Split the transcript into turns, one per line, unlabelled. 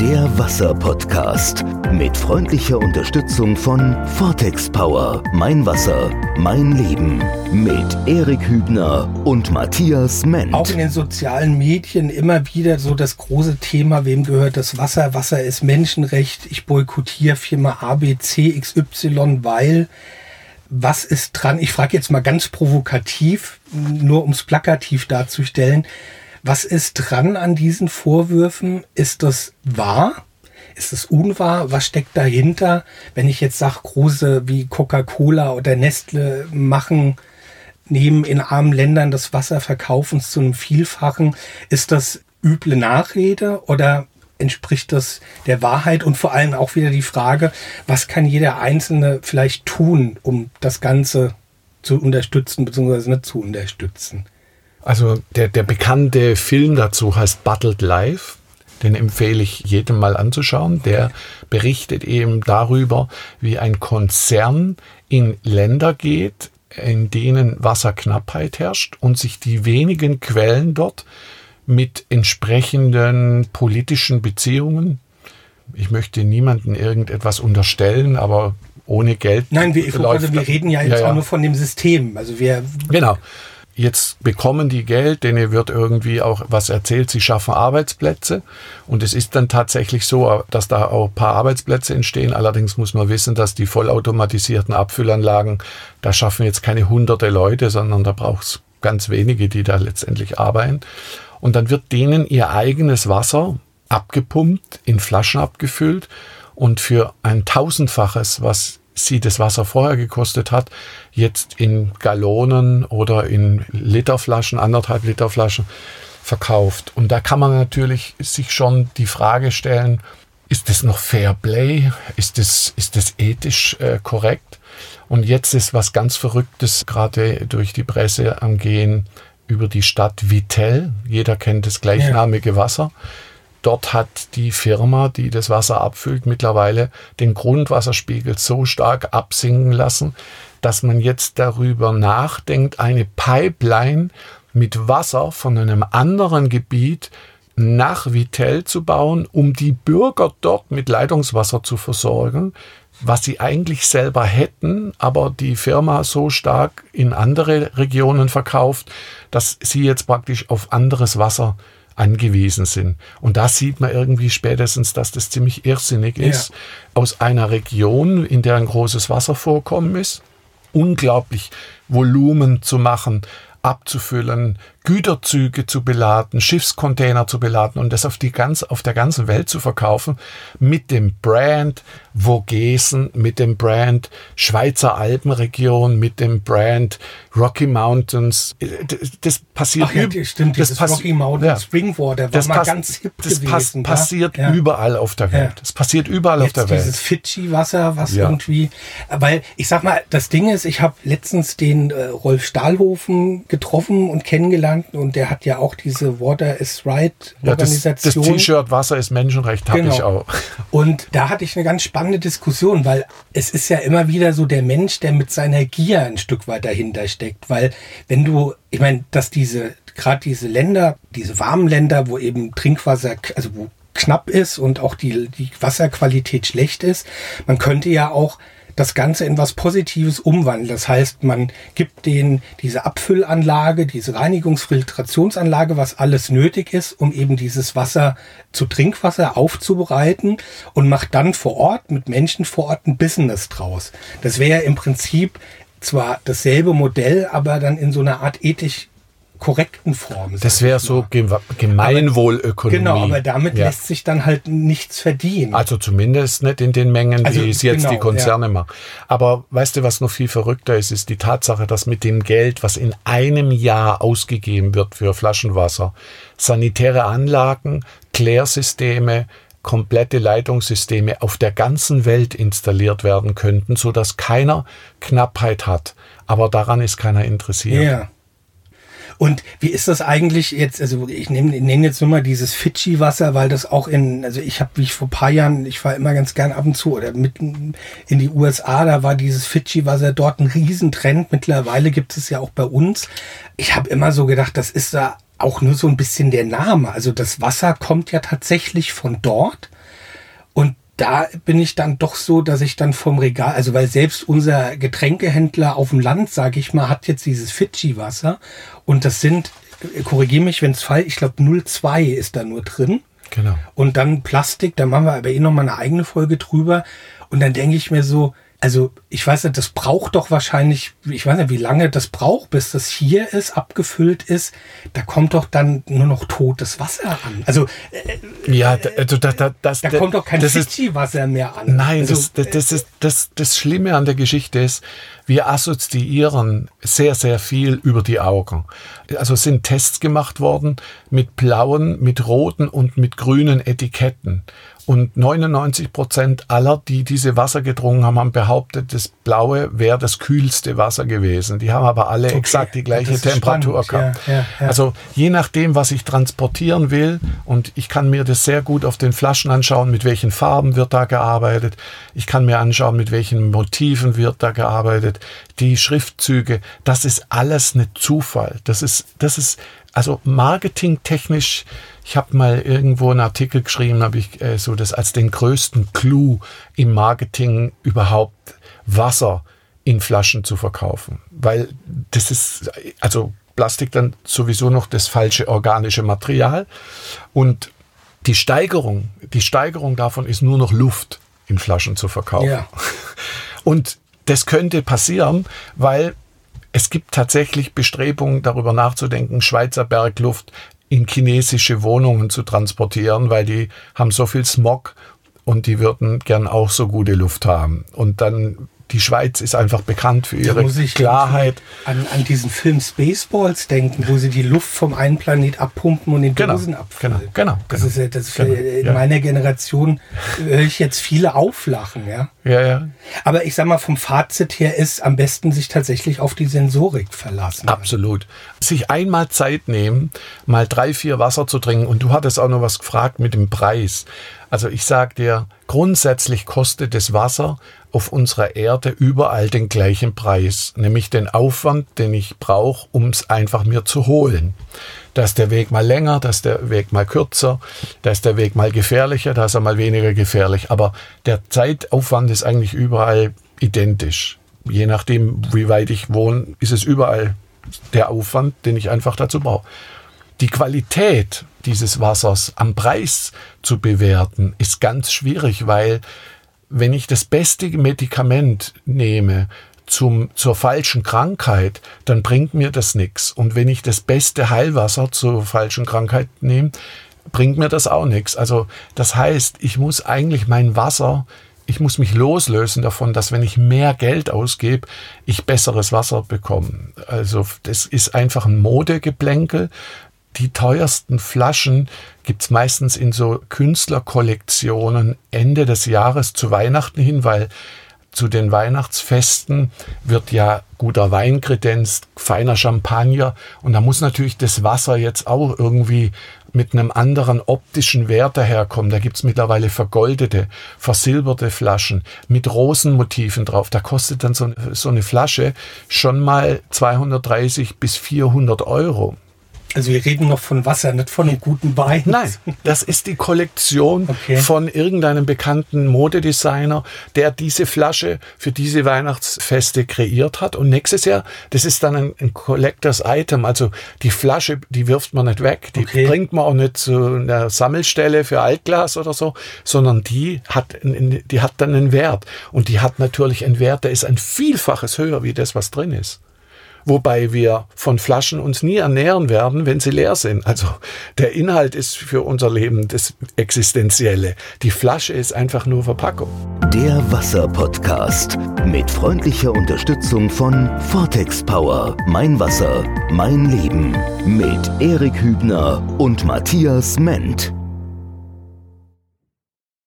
Der Wasser-Podcast mit freundlicher Unterstützung von Vortex Power. Mein Wasser, mein Leben. Mit Erik Hübner und Matthias Ment.
Auch in den sozialen Medien immer wieder so das große Thema, wem gehört das Wasser? Wasser ist Menschenrecht. Ich boykottiere Firma ABC XY, weil was ist dran? Ich frage jetzt mal ganz provokativ, nur um es plakativ darzustellen. Was ist dran an diesen Vorwürfen? Ist das wahr? Ist es unwahr? Was steckt dahinter? Wenn ich jetzt sage, große wie Coca-Cola oder Nestle machen, nehmen in armen Ländern das Wasser, verkaufen zu einem Vielfachen, ist das üble Nachrede oder entspricht das der Wahrheit? Und vor allem auch wieder die Frage, was kann jeder Einzelne vielleicht tun, um das Ganze zu unterstützen bzw. nicht zu unterstützen?
Also der, der bekannte Film dazu heißt Battled Life. Den empfehle ich jedem mal anzuschauen. Der berichtet eben darüber, wie ein Konzern in Länder geht, in denen Wasserknappheit herrscht und sich die wenigen Quellen dort mit entsprechenden politischen Beziehungen, ich möchte niemandem irgendetwas unterstellen, aber ohne Geld.
Nein, wir, also wir reden ja jetzt ja, ja. auch nur von dem System. Also wir
genau. Jetzt bekommen die Geld, denen wird irgendwie auch was erzählt, sie schaffen Arbeitsplätze. Und es ist dann tatsächlich so, dass da auch ein paar Arbeitsplätze entstehen. Allerdings muss man wissen, dass die vollautomatisierten Abfüllanlagen, da schaffen jetzt keine hunderte Leute, sondern da braucht es ganz wenige, die da letztendlich arbeiten. Und dann wird denen ihr eigenes Wasser abgepumpt, in Flaschen abgefüllt und für ein Tausendfaches, was sie das Wasser vorher gekostet hat, jetzt in Gallonen oder in Literflaschen, anderthalb Liter Flaschen verkauft. Und da kann man natürlich sich schon die Frage stellen, ist das noch Fair Play? Ist das, ist das ethisch äh, korrekt? Und jetzt ist was ganz Verrücktes gerade durch die Presse am Gehen über die Stadt Vittel. Jeder kennt das gleichnamige Wasser. Dort hat die Firma, die das Wasser abfüllt, mittlerweile den Grundwasserspiegel so stark absinken lassen, dass man jetzt darüber nachdenkt, eine Pipeline mit Wasser von einem anderen Gebiet nach Vittel zu bauen, um die Bürger dort mit Leitungswasser zu versorgen, was sie eigentlich selber hätten, aber die Firma so stark in andere Regionen verkauft, dass sie jetzt praktisch auf anderes Wasser angewiesen sind. Und da sieht man irgendwie spätestens, dass das ziemlich irrsinnig ist, ja. aus einer Region, in der ein großes Wasservorkommen ist, unglaublich Volumen zu machen, abzufüllen, Güterzüge zu beladen, Schiffscontainer zu beladen und das auf, die ganz, auf der ganzen Welt zu verkaufen mit dem Brand Vogesen, mit dem Brand Schweizer Alpenregion, mit dem Brand Rocky Mountains. Das passiert
Ach ja, stimmt, das pass Rocky Mountain ja. Springwater war
das mal ganz hip Das gewesen, pass passiert ja. überall auf der Welt. Das passiert überall
Jetzt
auf der Welt.
Dieses Fidschi-Wasser, was irgendwie, weil ich sag mal, das Ding ist, ich habe letztens den äh, Rolf Stahlhofen getroffen und kennengelernt Gedanken und der hat ja auch diese Water is Right Organisation.
Ja, das T-Shirt Wasser ist Menschenrecht habe genau. ich auch.
Und da hatte ich eine ganz spannende Diskussion, weil es ist ja immer wieder so der Mensch, der mit seiner Gier ein Stück weit dahinter steckt, weil wenn du, ich meine, dass diese gerade diese Länder, diese warmen Länder, wo eben Trinkwasser, also wo knapp ist und auch die, die Wasserqualität schlecht ist, man könnte ja auch das Ganze in was Positives umwandeln. Das heißt, man gibt denen diese Abfüllanlage, diese Reinigungsfiltrationsanlage, was alles nötig ist, um eben dieses Wasser zu Trinkwasser aufzubereiten und macht dann vor Ort mit Menschen vor Ort ein Business draus. Das wäre im Prinzip zwar dasselbe Modell, aber dann in so einer Art ethisch korrekten Form.
Das wäre so Gemeinwohlökonomie.
Genau, aber damit ja. lässt sich dann halt nichts verdienen.
Also zumindest nicht in den Mengen, also, wie es jetzt genau, die Konzerne ja. machen. Aber weißt du, was noch viel verrückter ist, ist die Tatsache, dass mit dem Geld, was in einem Jahr ausgegeben wird für Flaschenwasser, sanitäre Anlagen, Klärsysteme, komplette Leitungssysteme auf der ganzen Welt installiert werden könnten, so dass keiner Knappheit hat. Aber daran ist keiner interessiert.
Ja. Und wie ist das eigentlich jetzt? Also ich nehme nehm jetzt nur mal dieses Fidschi-Wasser, weil das auch in, also ich habe, wie ich vor paar Jahren, ich fahre immer ganz gern ab und zu oder mit in die USA, da war dieses Fidschi-Wasser dort ein Riesentrend. Mittlerweile gibt es ja auch bei uns. Ich habe immer so gedacht, das ist da auch nur so ein bisschen der Name. Also das Wasser kommt ja tatsächlich von dort. Da bin ich dann doch so, dass ich dann vom Regal, also weil selbst unser Getränkehändler auf dem Land, sage ich mal, hat jetzt dieses Fidschi-Wasser. Und das sind, korrigiere mich, wenn es falsch, ich glaube 0,2 ist da nur drin.
Genau.
Und dann Plastik, da machen wir aber eh nochmal eine eigene Folge drüber. Und dann denke ich mir so, also ich weiß nicht, das braucht doch wahrscheinlich, ich weiß nicht, wie lange das braucht, bis das hier ist, abgefüllt ist. Da kommt doch dann nur noch totes Wasser an. Also
äh, ja, also da, da, das,
da kommt doch kein Fidschi-Wasser mehr an.
Nein, also, das, das, das, ist, das, das Schlimme an der Geschichte ist, wir assoziieren sehr, sehr viel über die Augen. Also sind Tests gemacht worden mit blauen, mit roten und mit grünen Etiketten. Und 99 Prozent aller, die diese Wasser getrunken haben, haben behauptet, das Blaue wäre das kühlste Wasser gewesen. Die haben aber alle okay. exakt die gleiche Temperatur spannend. gehabt. Ja, ja, ja. Also je nachdem, was ich transportieren will, und ich kann mir das sehr gut auf den Flaschen anschauen, mit welchen Farben wird da gearbeitet. Ich kann mir anschauen, mit welchen Motiven wird da gearbeitet. Die Schriftzüge, das ist alles nicht Zufall. Das ist, das ist also marketingtechnisch ich habe mal irgendwo einen Artikel geschrieben, habe ich äh, so das als den größten Clou im Marketing überhaupt Wasser in Flaschen zu verkaufen, weil das ist also Plastik dann sowieso noch das falsche organische Material und die Steigerung, die Steigerung davon ist nur noch Luft in Flaschen zu verkaufen. Ja. Und das könnte passieren, weil es gibt tatsächlich Bestrebungen, darüber nachzudenken, Schweizer Bergluft in chinesische Wohnungen zu transportieren, weil die haben so viel Smog und die würden gern auch so gute Luft haben. Und dann die Schweiz ist einfach bekannt für ihre Klarheit.
An, an diesen Film Spaceballs denken, wo sie die Luft vom einen Planet abpumpen und in
genau,
Dosen abfüllen.
Genau, genau.
Das genau, ist, das genau, in ja. meiner Generation höre ich jetzt viele auflachen, ja.
Ja, ja.
Aber ich sag mal, vom Fazit her ist am besten sich tatsächlich auf die Sensorik verlassen.
Absolut. Sich einmal Zeit nehmen, mal drei, vier Wasser zu trinken. Und du hattest auch noch was gefragt mit dem Preis. Also ich sag dir, grundsätzlich kostet das Wasser auf unserer Erde überall den gleichen Preis, nämlich den Aufwand, den ich brauche, um es einfach mir zu holen. Da ist der Weg mal länger, da ist der Weg mal kürzer, da ist der Weg mal gefährlicher, da ist er mal weniger gefährlich. Aber der Zeitaufwand ist eigentlich überall identisch. Je nachdem, wie weit ich wohne, ist es überall der Aufwand, den ich einfach dazu brauche. Die Qualität dieses Wassers am Preis zu bewerten, ist ganz schwierig, weil wenn ich das beste Medikament nehme zum, zur falschen Krankheit, dann bringt mir das nichts. Und wenn ich das beste Heilwasser zur falschen Krankheit nehme, bringt mir das auch nichts. Also das heißt, ich muss eigentlich mein Wasser, ich muss mich loslösen davon, dass wenn ich mehr Geld ausgebe, ich besseres Wasser bekomme. Also das ist einfach ein Modegeplänkel die teuersten Flaschen gibt's meistens in so Künstlerkollektionen Ende des Jahres zu Weihnachten hin, weil zu den Weihnachtsfesten wird ja guter Wein kredenzt, feiner Champagner und da muss natürlich das Wasser jetzt auch irgendwie mit einem anderen optischen Wert daherkommen. Da gibt's mittlerweile vergoldete, versilberte Flaschen mit Rosenmotiven drauf. Da kostet dann so, so eine Flasche schon mal 230 bis 400 Euro.
Also wir reden noch von Wasser, nicht von einem guten Wein.
Nein, das ist die Kollektion okay. von irgendeinem bekannten Modedesigner, der diese Flasche für diese Weihnachtsfeste kreiert hat. Und nächstes Jahr, das ist dann ein, ein Collectors Item. Also die Flasche, die wirft man nicht weg, die okay. bringt man auch nicht zu einer Sammelstelle für Altglas oder so, sondern die hat, die hat dann einen Wert. Und die hat natürlich einen Wert, der ist ein Vielfaches höher wie das, was drin ist wobei wir von Flaschen uns nie ernähren werden, wenn sie leer sind. Also der Inhalt ist für unser Leben das Existenzielle. Die Flasche ist einfach nur Verpackung.
Der Wasser-Podcast mit freundlicher Unterstützung von Vortex Power. Mein Wasser, mein Leben. Mit Erik Hübner und Matthias Ment.